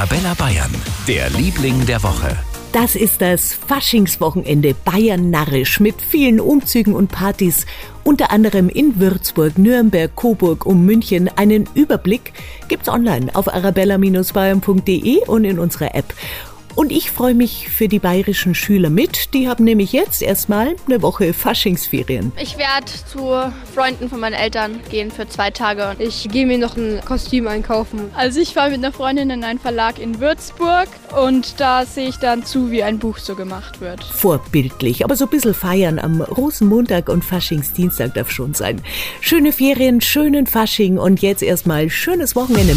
Arabella Bayern, der Liebling der Woche. Das ist das Faschingswochenende Bayern narrisch mit vielen Umzügen und Partys, unter anderem in Würzburg, Nürnberg, Coburg und München. Einen Überblick gibt's online auf arabella-bayern.de und in unserer App. Und ich freue mich für die bayerischen Schüler mit. Die haben nämlich jetzt erstmal eine Woche Faschingsferien. Ich werde zu Freunden von meinen Eltern gehen für zwei Tage. Ich gehe mir noch ein Kostüm einkaufen. Also ich fahre mit einer Freundin in einen Verlag in Würzburg und da sehe ich dann zu, wie ein Buch so gemacht wird. Vorbildlich, aber so ein bisschen feiern am Rosenmontag und Faschingsdienstag darf schon sein. Schöne Ferien, schönen Fasching und jetzt erstmal schönes Wochenende.